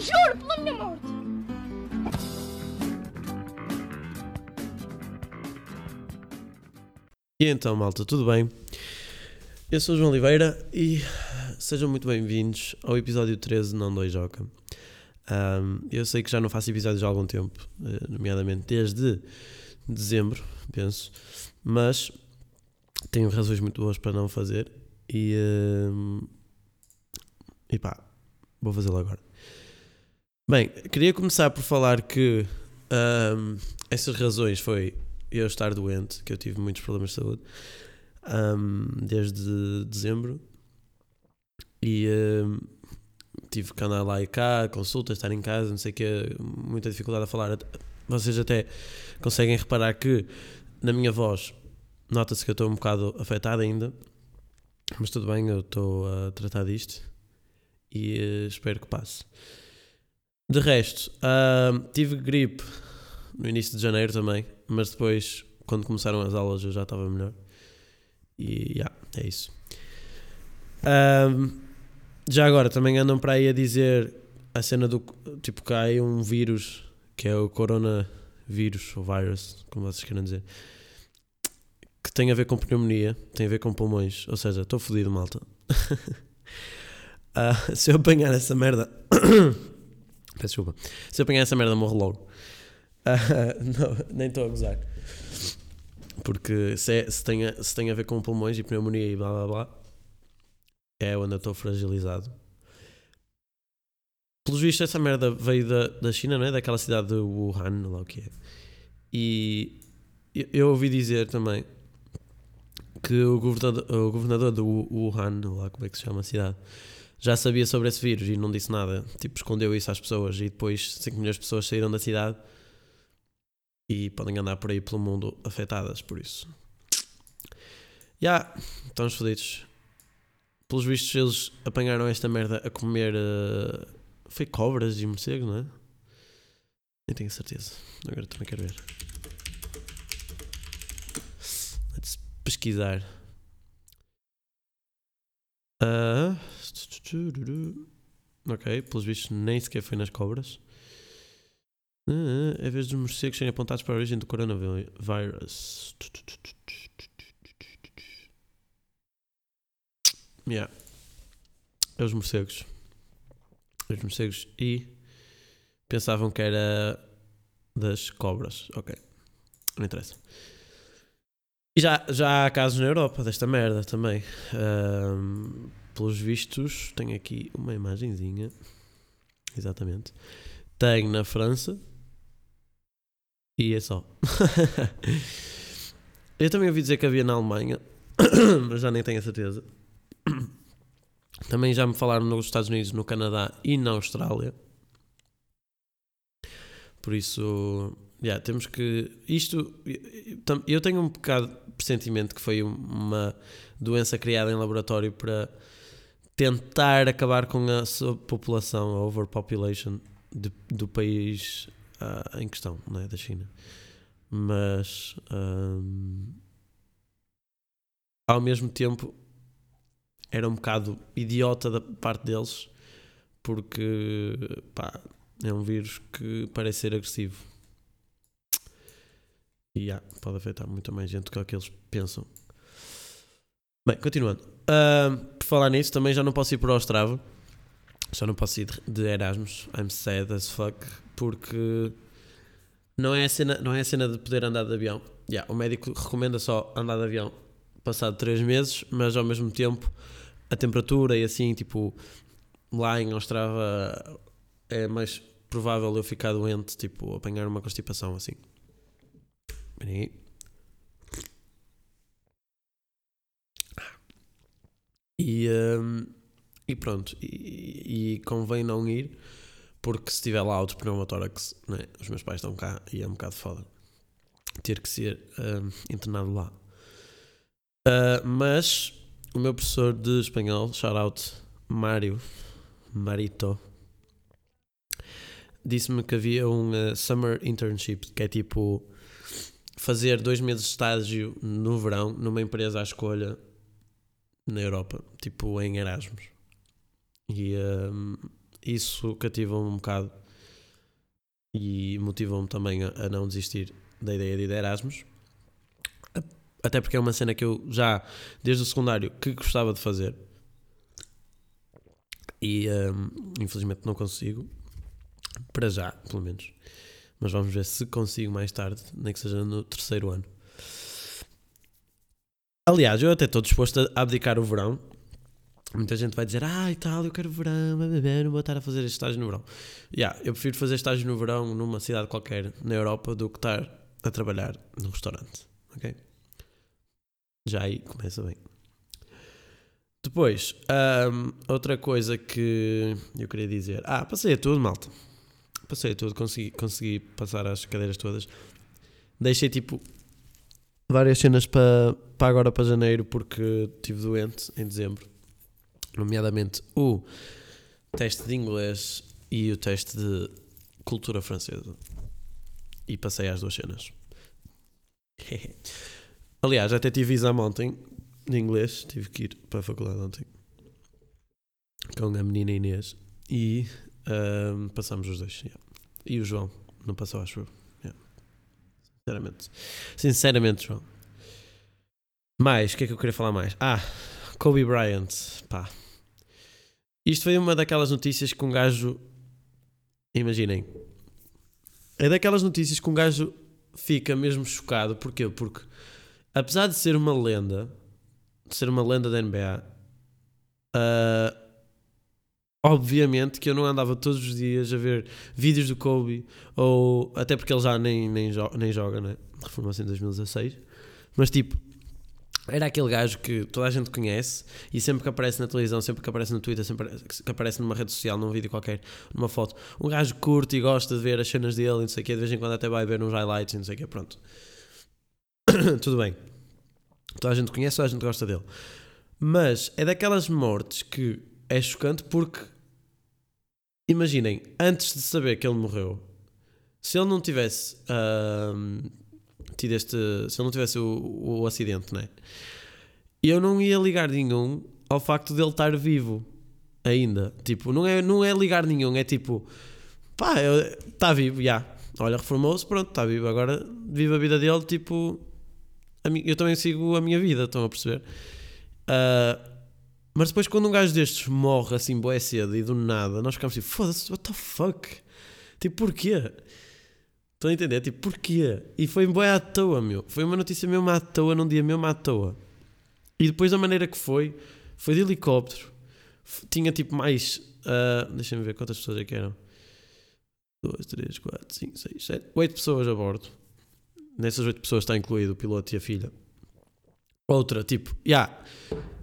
Juro pela minha morte. E então, malta, tudo bem? Eu sou o João Oliveira e sejam muito bem-vindos ao episódio 13 Não Doi Joca. Um, eu sei que já não faço episódios há algum tempo, eh, nomeadamente desde dezembro, penso, mas tenho razões muito boas para não fazer e, um, e pá, vou fazê-lo agora. Bem, queria começar por falar que um, essas razões foi eu estar doente, que eu tive muitos problemas de saúde um, desde dezembro e um, tive que andar lá e cá, consultas, estar em casa, não sei o que, muita dificuldade a falar. Vocês até conseguem reparar que na minha voz nota-se que eu estou um bocado afetado ainda, mas tudo bem, eu estou a tratar disto e uh, espero que passe. De resto, uh, tive gripe no início de janeiro também, mas depois, quando começaram as aulas, eu já estava melhor. E yeah, é isso. Um, já agora, também andam para aí a dizer a cena do tipo que há aí um vírus que é o coronavírus, ou virus, como vocês querem dizer, que tem a ver com pneumonia, tem a ver com pulmões. Ou seja, estou fodido, malta. uh, se eu apanhar essa merda. Peço desculpa. Se eu apanhar essa merda, morro logo. Uh, não, nem estou a gozar. Porque se, é, se, tem a, se tem a ver com pulmões e pneumonia e blá blá blá, é onde eu estou fragilizado. Pelos vistos, essa merda veio da, da China, não é? Daquela cidade de Wuhan, lá o que é. E eu, ouvi dizer também que o governador, o governador de Wuhan, lá como é que se chama a cidade, já sabia sobre esse vírus e não disse nada. Tipo, escondeu isso às pessoas e depois 5 milhões de pessoas saíram da cidade e podem andar por aí pelo mundo afetadas por isso. Já, yeah, estamos fodidos. Pelos vistos, eles apanharam esta merda a comer. Uh, foi cobras e morcegos, não é? Nem tenho certeza. Agora também quero ver. Let's pesquisar. Uh, ok, pelos vistos, nem sequer foi nas cobras. Uh, é vez dos morcegos serem apontados para a origem do coronavírus. Yeah. É os morcegos. Os morcegos e pensavam que era das cobras. Ok. Não interessa. E já, já há casos na Europa desta merda também. Um, pelos vistos, tenho aqui uma imagenzinha. Exatamente. Tenho na França. E é só. Eu também ouvi dizer que havia na Alemanha, mas já nem tenho a certeza. Também já me falaram nos Estados Unidos, no Canadá e na Austrália. Por isso, yeah, temos que. Isto. Eu tenho um bocado pressentimento que foi uma doença criada em laboratório para tentar acabar com a população, a overpopulation de, do país uh, em questão, não é? da China. Mas. Um, ao mesmo tempo era um bocado idiota da parte deles, porque pá, é um vírus que parece ser agressivo. E yeah, pode afetar muito mais gente do que o que eles pensam. Bem, continuando. Uh, falar nisso, também já não posso ir para o Ostrava. Já não posso ir de Erasmus. I'm sad as fuck. Porque não é a cena, não é a cena de poder andar de avião. Yeah, o médico recomenda só andar de avião passado 3 meses, mas ao mesmo tempo a temperatura e assim, tipo, lá em Ostrava é mais provável eu ficar doente, tipo, apanhar uma constipação assim. E, um, e pronto, e, e, convém não ir, porque se estiver lá outro pneumotórax, né, os meus pais estão cá e é um bocado foda ter que ser um, internado lá. Uh, mas o meu professor de espanhol, shout out Mário, Marito, disse-me que havia um uh, summer internship, que é tipo fazer dois meses de estágio no verão numa empresa à escolha na Europa, tipo em Erasmus. E um, isso cativa-me um bocado e motivou-me também a, a, não desistir da ideia de ir de Erasmus. Até porque é uma cena que eu já, desde o secundário, que gostava de fazer. E um, infelizmente não consigo. Para já, pelo menos. Mas vamos ver se consigo mais tarde, nem que seja no terceiro ano. Aliás, eu até estou disposto a abdicar o verão. Muita gente vai dizer, ah, e tal, eu quero verão, não vou estar a fazer estágio no verão. Yeah, eu prefiro fazer estágio no verão numa cidade qualquer na Europa do que estar a trabalhar num restaurante. Ok? Já aí começa bem. Depois, um, outra coisa que eu queria dizer. Ah, passei a tudo, malta. Passei a tudo, consegui, consegui passar as cadeiras todas. Deixei tipo várias cenas para, para agora para janeiro porque estive doente em dezembro. Nomeadamente o teste de inglês e o teste de cultura francesa. E passei às duas cenas. Aliás, até tive exame ontem de inglês, tive que ir para a faculdade ontem com a menina Inês e um, passamos os dois. Yeah. E o João não passou, acho eu. Sinceramente. Sinceramente, João. Mais, o que é que eu queria falar mais? Ah, Kobe Bryant. Pá. Isto foi uma daquelas notícias que um gajo. Imaginem. É daquelas notícias que um gajo fica mesmo chocado. Porquê? Porque apesar de ser uma lenda, de ser uma lenda da NBA, uh, ah, obviamente que eu não andava todos os dias a ver vídeos do Kobe, ou até porque ele já nem, nem, jo nem joga, né? Reformou-se em 2016, mas tipo, era aquele gajo que toda a gente conhece e sempre que aparece na televisão, sempre que aparece no Twitter, sempre que aparece numa rede social, num vídeo qualquer, numa foto, um gajo curte e gosta de ver as cenas dele e não sei o quê, de vez em quando até vai ver uns highlights e não sei o quê, pronto. Tudo bem. Toda a gente conhece, toda a gente gosta dele. Mas é daquelas mortes que é chocante porque imaginem, antes de saber que ele morreu, se ele não tivesse uh, tido este. Se ele não tivesse o, o acidente, né? Eu não ia ligar nenhum ao facto de ele estar vivo ainda. Tipo, não é, não é ligar nenhum, é tipo, pá, está vivo, já. Olha, reformou-se, pronto, está vivo. Agora vive a vida dele, tipo, eu também sigo a minha vida, estão a perceber? Uh, mas depois, quando um gajo destes morre assim, boé cedo e do nada, nós ficamos assim, foda-se, what the fuck? Tipo, porquê? Estão a entender? Tipo, porquê? E foi boé à toa, meu. Foi uma notícia mesmo à toa, num dia mesmo à toa. E depois, da maneira que foi, foi de helicóptero. Tinha tipo mais. Uh, Deixa-me ver quantas pessoas é que eram. 2, 3, 4, 5, 6, 7, 8 pessoas a bordo. Nessas oito pessoas está incluído o piloto e a filha. Outra, tipo, já. Yeah,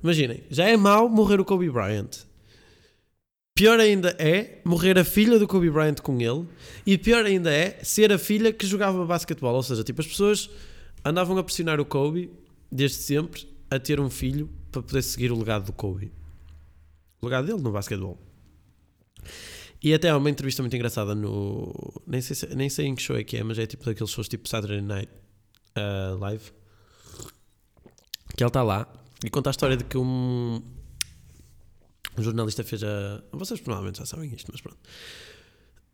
imaginem, já é mau morrer o Kobe Bryant. Pior ainda é morrer a filha do Kobe Bryant com ele. E pior ainda é ser a filha que jogava basquetebol. Ou seja, tipo, as pessoas andavam a pressionar o Kobe desde sempre a ter um filho para poder seguir o legado do Kobe. O legado dele no basquetebol. E até há uma entrevista muito engraçada no. Nem sei, nem sei em que show é que é, mas é tipo daqueles shows tipo Saturday Night uh, Live. Que ele está lá e conta a história de que um, um jornalista fez a. Vocês provavelmente já sabem isto, mas pronto.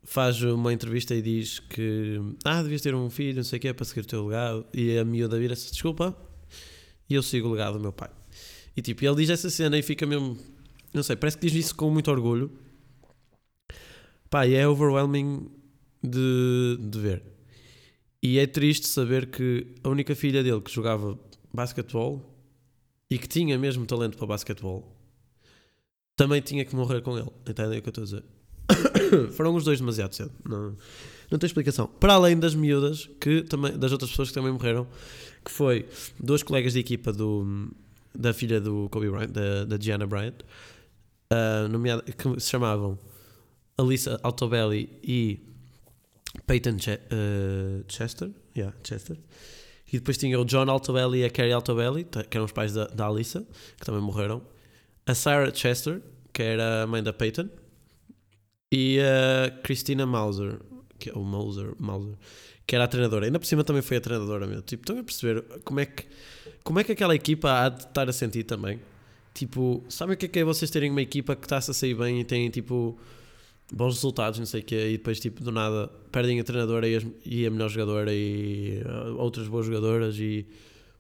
Faz uma entrevista e diz que. Ah, devias ter um filho, não sei o que, para seguir o teu legado. E a miúda vira-se: Desculpa, e eu sigo o legado do meu pai. E tipo, ele diz essa cena e fica mesmo. Não sei, parece que diz isso com muito orgulho Pá, e é overwhelming de, de ver. E é triste saber que a única filha dele que jogava basquetebol e que tinha mesmo talento para basquetebol também tinha que morrer com ele. Entendem o que eu estou a dizer? Foram os dois demasiado cedo. Não, não tem explicação. Para além das miúdas, que também, das outras pessoas que também morreram, que foi duas colegas de equipa do, da filha do Kobe Bryant, da, da Gianna Bryant, uh, nomeada, que se chamavam Alissa Altobelli e Peyton uh, Chester. Yeah, Chester. E depois tinha o John Altobelli e a Carrie Altobelli, que eram os pais da, da Alissa, que também morreram. A Sarah Chester, que era a mãe da Peyton. E a Christina Mauser, que é o Mauser, Mauser, que era a treinadora. Ainda por cima também foi a treinadora, meu. Tipo, estão a perceber como é que, como é que aquela equipa há de estar a sentir também? Tipo, sabem o que é que é vocês terem uma equipa que está-se a sair bem e têm tipo bons resultados, não sei o quê, e depois, tipo, do nada, perdem a treinadora e, as, e a melhor jogadora e uh, outras boas jogadoras e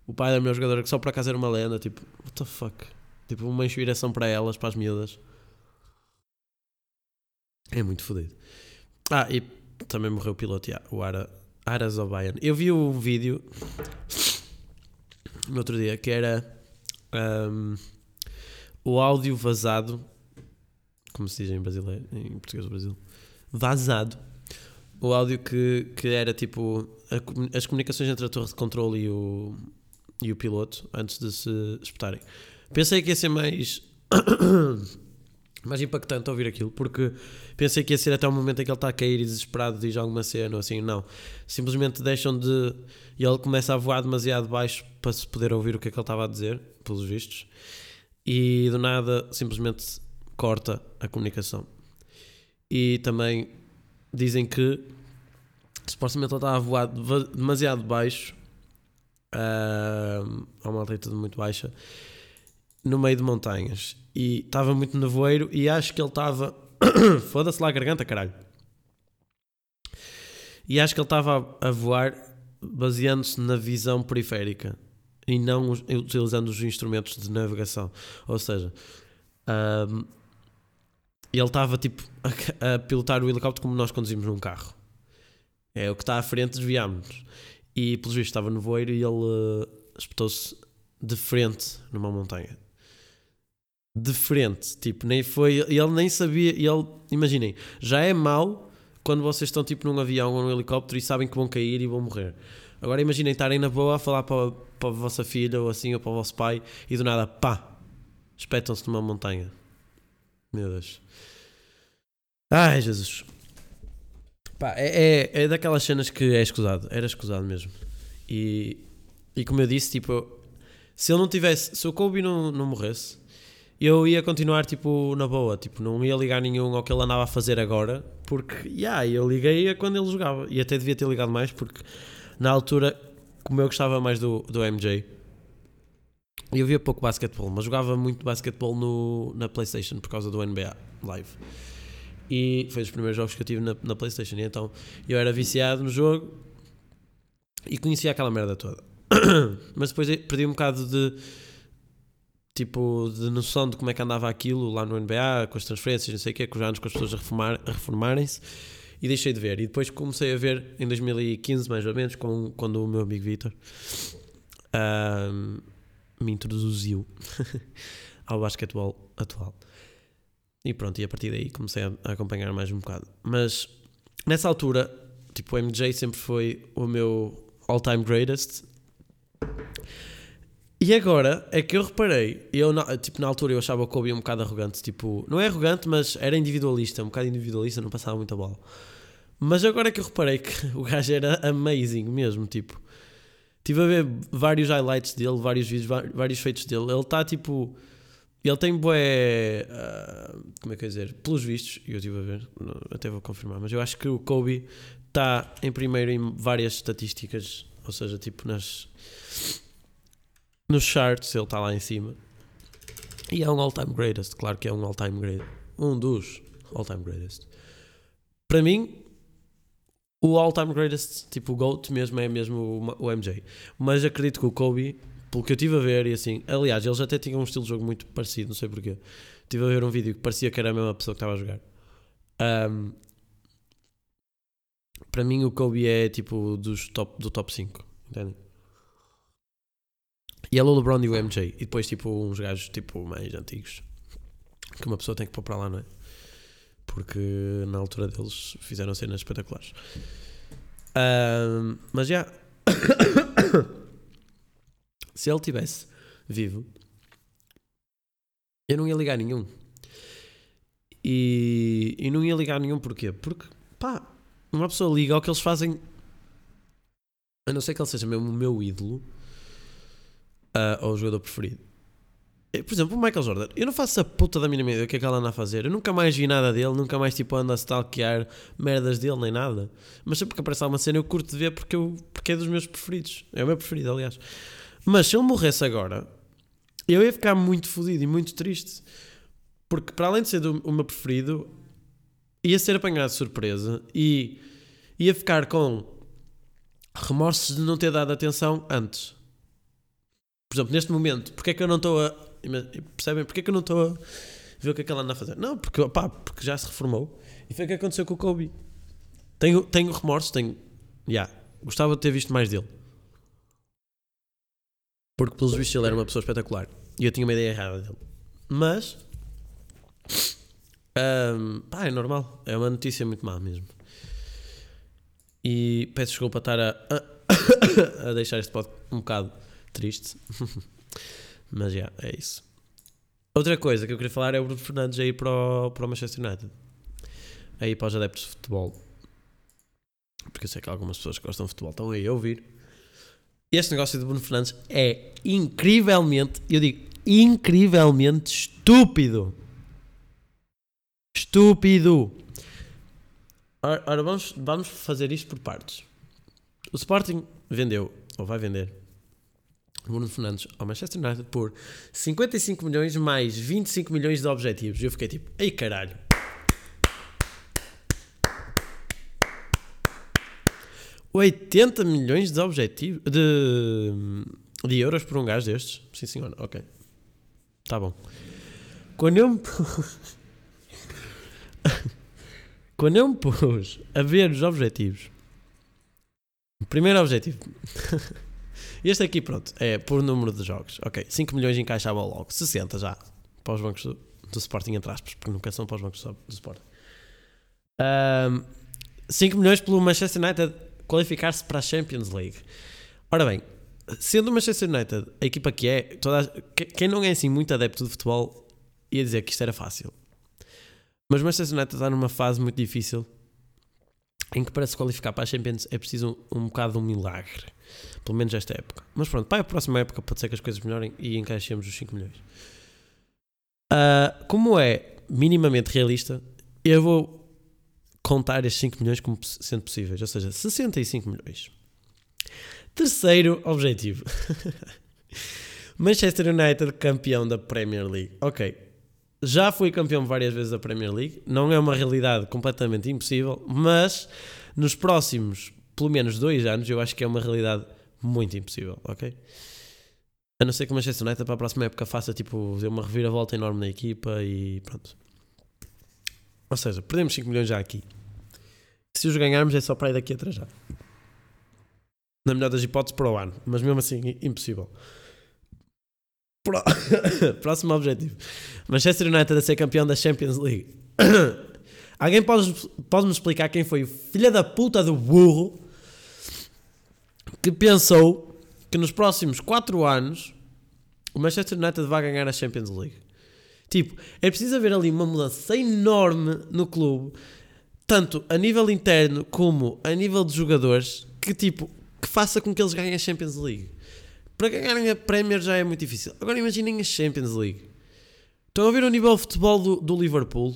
o pai da melhor jogadora que só por acaso era uma lenda, tipo, what the fuck? Tipo, uma inspiração para elas, para as miúdas. É muito fodido. Ah, e também morreu o piloto, yeah, o Ara, Aras Obayan. Eu vi um vídeo no outro dia que era um, o áudio vazado, como se diz em brasileiro, em português do Brasil, vazado. O áudio que, que era tipo a, as comunicações entre a torre de controle e o, e o piloto antes de se espetarem. Pensei que ia ser mais. mais impactante ouvir aquilo, porque pensei que ia ser até o momento em que ele está a cair e desesperado diz alguma cena ou assim, não. Simplesmente deixam de. E ele começa a voar demasiado baixo para se poder ouvir o que é que ele estava a dizer, pelos vistos, e do nada simplesmente corta a comunicação. E também dizem que supostamente ele estava a voar demasiado baixo, uh, a uma altitude muito baixa, no meio de montanhas e estava muito nevoeiro e acho que ele estava. Foda-se lá a garganta, caralho. E acho que ele estava a, voar baseando-se na visão periférica e não utilizando os instrumentos de navegação. Ou seja, um, ele estava tipo a, a, pilotar o helicóptero como nós conduzimos num carro. É o que está à frente, desviámos-nos. E pelos vistos estava no voeiro e ele uh, espetou-se de frente numa montanha de frente, tipo, nem foi, ele nem sabia, ele, imaginem, já é mau quando vocês estão tipo num avião ou num helicóptero e sabem que vão cair e vão morrer. Agora imaginem estarem na boa a falar para, para a vossa filha ou assim, ou para o vosso pai e do nada, pá, espetam-se numa montanha. Meu Deus. Ai, Jesus. Pá, é, é, é daquelas cenas que é escusado, era escusado mesmo. E, e como eu disse, tipo, se ele não tivesse, se o Kobe não, não morresse, eu ia continuar tipo na boa, tipo, não ia ligar nenhum ao que ele andava a fazer agora, porque, yeah, eu liguei quando ele jogava e até devia ter ligado mais, porque na altura, como eu gostava mais do, do MJ, eu via pouco basquetebol, mas jogava muito basquetebol no, na PlayStation por causa do NBA Live. E foi dos primeiros jogos que eu tive na, na PlayStation. E então eu era viciado no jogo e conhecia aquela merda toda. mas depois perdi um bocado de tipo de noção de como é que andava aquilo lá no NBA, com as transferências, não sei o quê, com os anos com as pessoas a, reformar, a reformarem-se e deixei de ver. E depois comecei a ver em 2015, mais ou menos, com, quando o meu amigo Vitor um, me introduziu ao basquetebol atual. E pronto, e a partir daí comecei a, acompanhar mais um bocado. Mas nessa altura, tipo, o MJ sempre foi o meu all-time greatest e agora é que eu reparei, eu tipo, na altura eu achava o Kobe um bocado arrogante, tipo, não é arrogante, mas era individualista, um bocado individualista, não passava muita bola. Mas agora é que eu reparei que o gajo era amazing mesmo, tipo, estive a ver vários highlights dele, vários vídeos, vários feitos dele, ele está tipo, ele tem boé, uh, como é que eu dizer, pelos vistos, eu estive a ver, até vou confirmar, mas eu acho que o Kobe está em primeiro em várias estatísticas, ou seja, tipo nas nos charts ele está lá em cima. E é um all-time greatest, claro que é um all-time greatest. Um dos all-time greatest. Para mim, o all-time greatest, tipo o GOAT mesmo, é mesmo o, MJ. Mas acredito que o Kobe, pelo que eu estive a ver, e assim, aliás, eles até tinham um estilo de jogo muito parecido, não sei porquê. Estive a ver um vídeo que parecia que era a mesma pessoa que estava a jogar. Um, para mim, o Kobe é tipo dos top, do top 5, entendem? E é o LeBron e o MJ. E depois, tipo, uns gajos, tipo, mais antigos. Que uma pessoa tem que pôr para lá, não é? Porque na altura deles fizeram cenas espetaculares. Mas já. Se ele tivesse vivo, eu não ia ligar nenhum. E, e não ia ligar nenhum porquê? Porque, pá, uma pessoa liga ao que eles fazem. A não ser que ele seja mesmo o meu ídolo uh, ao jogador preferido. Por exemplo, o Michael Jordan, eu não faço a puta da minha ideia o que é que ela anda a fazer. Eu nunca mais vi nada dele, nunca mais tipo ando a stalkear merdas dele nem nada. Mas sempre que aparece alguma cena eu curto de ver porque, eu, porque é dos meus preferidos. É o meu preferido, aliás. Mas se ele morresse agora, eu ia ficar muito fodido e muito triste. Porque para além de ser do, o meu preferido, ia ser apanhado de surpresa e ia ficar com remorsos de não ter dado atenção antes. Por exemplo, neste momento, porque é que eu não estou a. Percebem? Porque é que eu não estou a ver o que é que ela anda a fazer? Não, porque, pá, porque já se reformou. E foi o que aconteceu com o Kobe. Tenho, tenho remorsos, tenho. Yeah, gostava de ter visto mais dele. Porque, pelos vistos, ele era uma pessoa espetacular. E eu tinha uma ideia errada dele. Mas. Um, pá, é normal. É uma notícia muito má mesmo. E peço desculpa estar a, a, a deixar este podcast um bocado triste. Mas já, é isso. Outra coisa que eu queria falar é o Bruno Fernandes aí para o, para o Manchester United. Aí para os adeptos de futebol. Porque eu sei que algumas pessoas que gostam de futebol estão aí a ouvir. Este negócio de Bruno Fernandes é incrivelmente, eu digo, incrivelmente estúpido. Estúpido. Ora, ora vamos, vamos fazer isto por partes. O Sporting vendeu, ou vai vender, Bruno Fernandes ao Manchester United por 55 milhões mais 25 milhões de objetivos. E eu fiquei tipo, ei caralho. oitenta milhões de objetivos de, de euros por um gajo destes? Sim, senhor, ok. Tá bom. Quando eu me pus. Quando eu me pus a ver os objetivos. Primeiro objetivo. Este aqui, pronto, é por número de jogos. Ok, 5 milhões encaixava logo. 60 já. Para os bancos do, do Sporting, entre aspas, porque nunca são para os bancos do, do Sporting. Um, 5 milhões pelo Manchester United qualificar-se para a Champions League. Ora bem, sendo o Manchester United a equipa que é, toda, quem não é assim muito adepto de futebol ia dizer que isto era fácil. Mas o Manchester United está numa fase muito difícil em que para se qualificar para a Champions é preciso um, um bocado de um milagre. Pelo menos esta época. Mas pronto, para a próxima época pode ser que as coisas melhorem e encaixemos os 5 milhões. Uh, como é minimamente realista, eu vou contar estes 5 milhões como sendo possíveis, ou seja, 65 milhões. Terceiro objetivo: Manchester United campeão da Premier League. Ok, já fui campeão várias vezes da Premier League, não é uma realidade completamente impossível, mas nos próximos pelo menos dois anos eu acho que é uma realidade muito impossível, ok? A não ser que o Manchester United para a próxima época faça tipo uma reviravolta enorme na equipa e pronto. Ou seja, perdemos 5 milhões já aqui. Se os ganharmos é só para ir daqui a 3 já. Na melhor das hipóteses para o ano, mas mesmo assim impossível. Pro... Próximo objetivo: Manchester United a ser campeão da Champions League. Alguém pode, pode explicar quem foi o filho da puta do burro que pensou que nos próximos 4 anos o Manchester United vai ganhar a Champions League? Tipo, é preciso haver ali uma mudança enorme no clube, tanto a nível interno como a nível de jogadores, que tipo, que faça com que eles ganhem a Champions League. Para ganharem a Premier já é muito difícil. Agora imaginem a Champions League. Estão a ver o nível de futebol do, do Liverpool?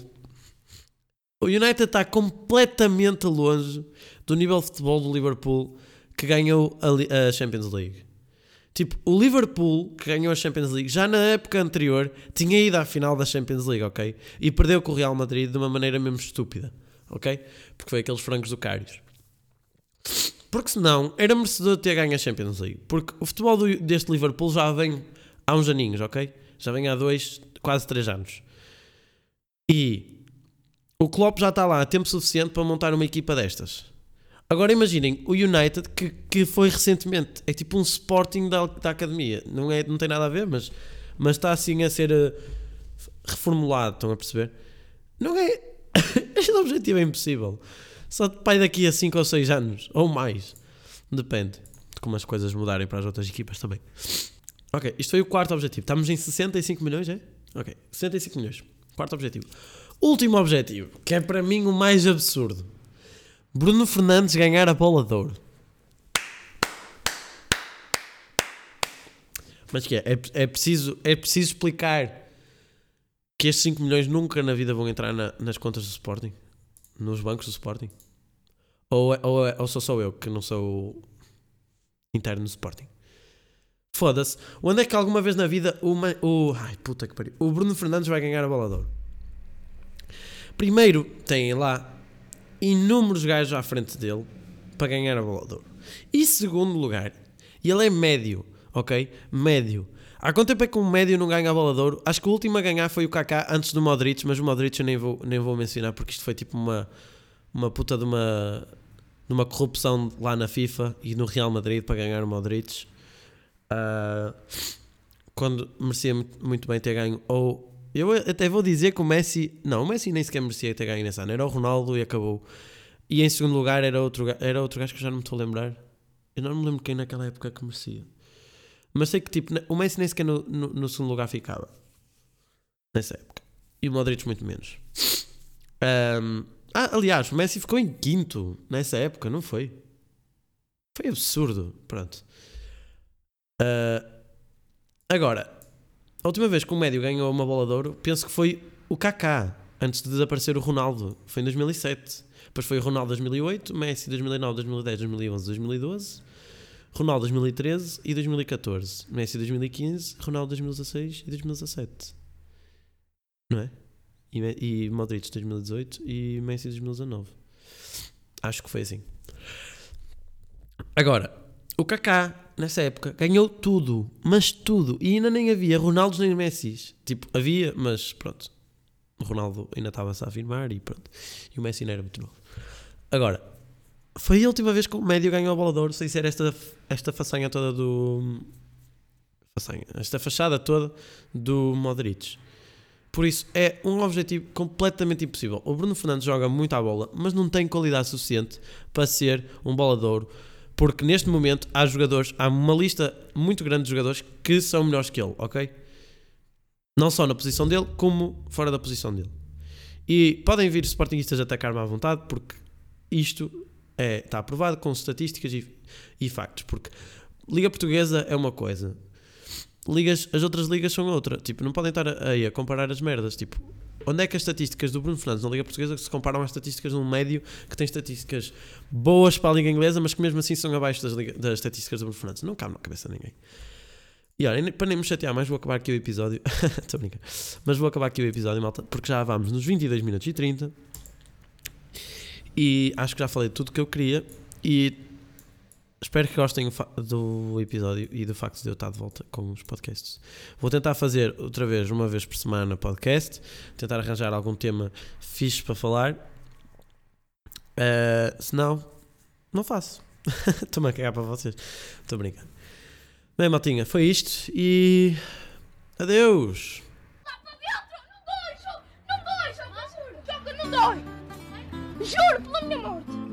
O United está completamente longe do nível de futebol do Liverpool que ganhou a, a Champions League. Tipo, o Liverpool, que ganhou a Champions League, já na época anterior, tinha ido à final da Champions League, ok? E perdeu com o Real Madrid de uma maneira mesmo estúpida, ok? Porque foi aqueles francos do Cários. Porque senão, era merecedor de ter ganho a Champions League. Porque o futebol do, deste Liverpool já vem há uns aninhos, ok? Já vem há dois, quase três anos. E o Klopp já está lá há tempo suficiente para montar uma equipa destas. Agora imaginem o United que, que foi recentemente, é tipo um Sporting da, da academia, não, é, não tem nada a ver, mas, mas está assim a ser uh, reformulado, estão a perceber? Não é. este objetivo é impossível. Só de pai daqui a 5 ou 6 anos, ou mais. Depende de como as coisas mudarem para as outras equipas também. Ok, isto foi o quarto objetivo. Estamos em 65 milhões, é? Ok, 65 milhões. Quarto objetivo. Último objetivo, que é para mim o mais absurdo. Bruno Fernandes ganhar a bola de ouro. Mas que é? É, é, preciso, é preciso explicar que estes 5 milhões nunca na vida vão entrar na, nas contas do Sporting? Nos bancos do Sporting? Ou, é, ou, é, ou sou só eu que não sou interno do Sporting? Foda-se. Onde é que alguma vez na vida o, o. Ai puta que pariu. O Bruno Fernandes vai ganhar a bola de ouro? Primeiro, tem lá inúmeros gajos à frente dele para ganhar a bola de ouro. E segundo lugar, ele é médio, ok? Médio. Há quanto tempo é que um médio não ganha a bola de ouro? Acho que o último a ganhar foi o Kaká antes do Modric, mas o Modric eu nem vou, nem vou mencionar porque isto foi tipo uma, uma puta de uma, de uma corrupção lá na FIFA e no Real Madrid para ganhar o Modric. Uh, quando merecia muito bem ter ganho. Ou eu até vou dizer que o Messi. Não, o Messi nem sequer merecia ter ganho nesse ano. Era o Ronaldo e acabou. E em segundo lugar era outro, era outro gajo que eu já não me estou a lembrar. Eu não me lembro quem naquela época que merecia. Mas sei que tipo, o Messi nem sequer no, no, no segundo lugar ficava. Nessa época. E o Modric muito menos. Um, ah, aliás, o Messi ficou em quinto nessa época, não foi? Foi absurdo. Pronto. Uh, agora, a última vez que um médio ganhou uma bola de ouro, penso que foi o Kaká, antes de desaparecer o Ronaldo. Foi em 2007. Depois foi o Ronaldo 2008, Messi 2009, 2010, 2011, 2012, Ronaldo 2013 e 2014, Messi 2015, Ronaldo 2016 e 2017. Não é? E, e Modric 2018 e Messi 2019. Acho que foi assim. Agora, o Kaká, nessa época, ganhou tudo, mas tudo. E ainda nem havia Ronaldos nem Messi. Tipo, havia, mas pronto. O Ronaldo ainda estava-se a afirmar e pronto. E o Messi não era muito novo. Agora, foi a última vez que o médio ganhou a bola de ouro sem ser esta, esta façanha toda do. Façanha, esta fachada toda do Modric. Por isso, é um objetivo completamente impossível. O Bruno Fernandes joga muito à bola, mas não tem qualidade suficiente para ser um bola de ouro. Porque neste momento há jogadores, há uma lista muito grande de jogadores que são melhores que ele, ok? Não só na posição dele, como fora da posição dele. E podem vir Sportingistas atacar-me à vontade, porque isto é, está aprovado com estatísticas e, e factos. Porque Liga Portuguesa é uma coisa, ligas, as outras ligas são outra. Tipo, não podem estar aí a comparar as merdas. Tipo, onde é que as estatísticas do Bruno Fernandes na Liga Portuguesa se comparam às estatísticas de um médio que tem estatísticas boas para a Liga Inglesa, mas que mesmo assim são abaixo das, das estatísticas do Bruno Fernandes? Não cabe na cabeça de ninguém. E olha, para nem me chatear mais, vou acabar aqui o episódio. Estou a brincar. Mas vou acabar aqui o episódio, malta, porque já vamos nos 22 minutos e 30. E acho que já falei tudo que eu queria. E espero que gostem do episódio e do facto de eu estar de volta com os podcasts. Vou tentar fazer outra vez, uma vez por semana, podcast. Tentar arranjar algum tema fixe para falar. Uh, se não, não faço. Estou-me a cagar para vocês. Estou brincando. Bem, Maltinha, foi isto e. Adeus! Não dói, não dói, não dói! Juro pela minha morte!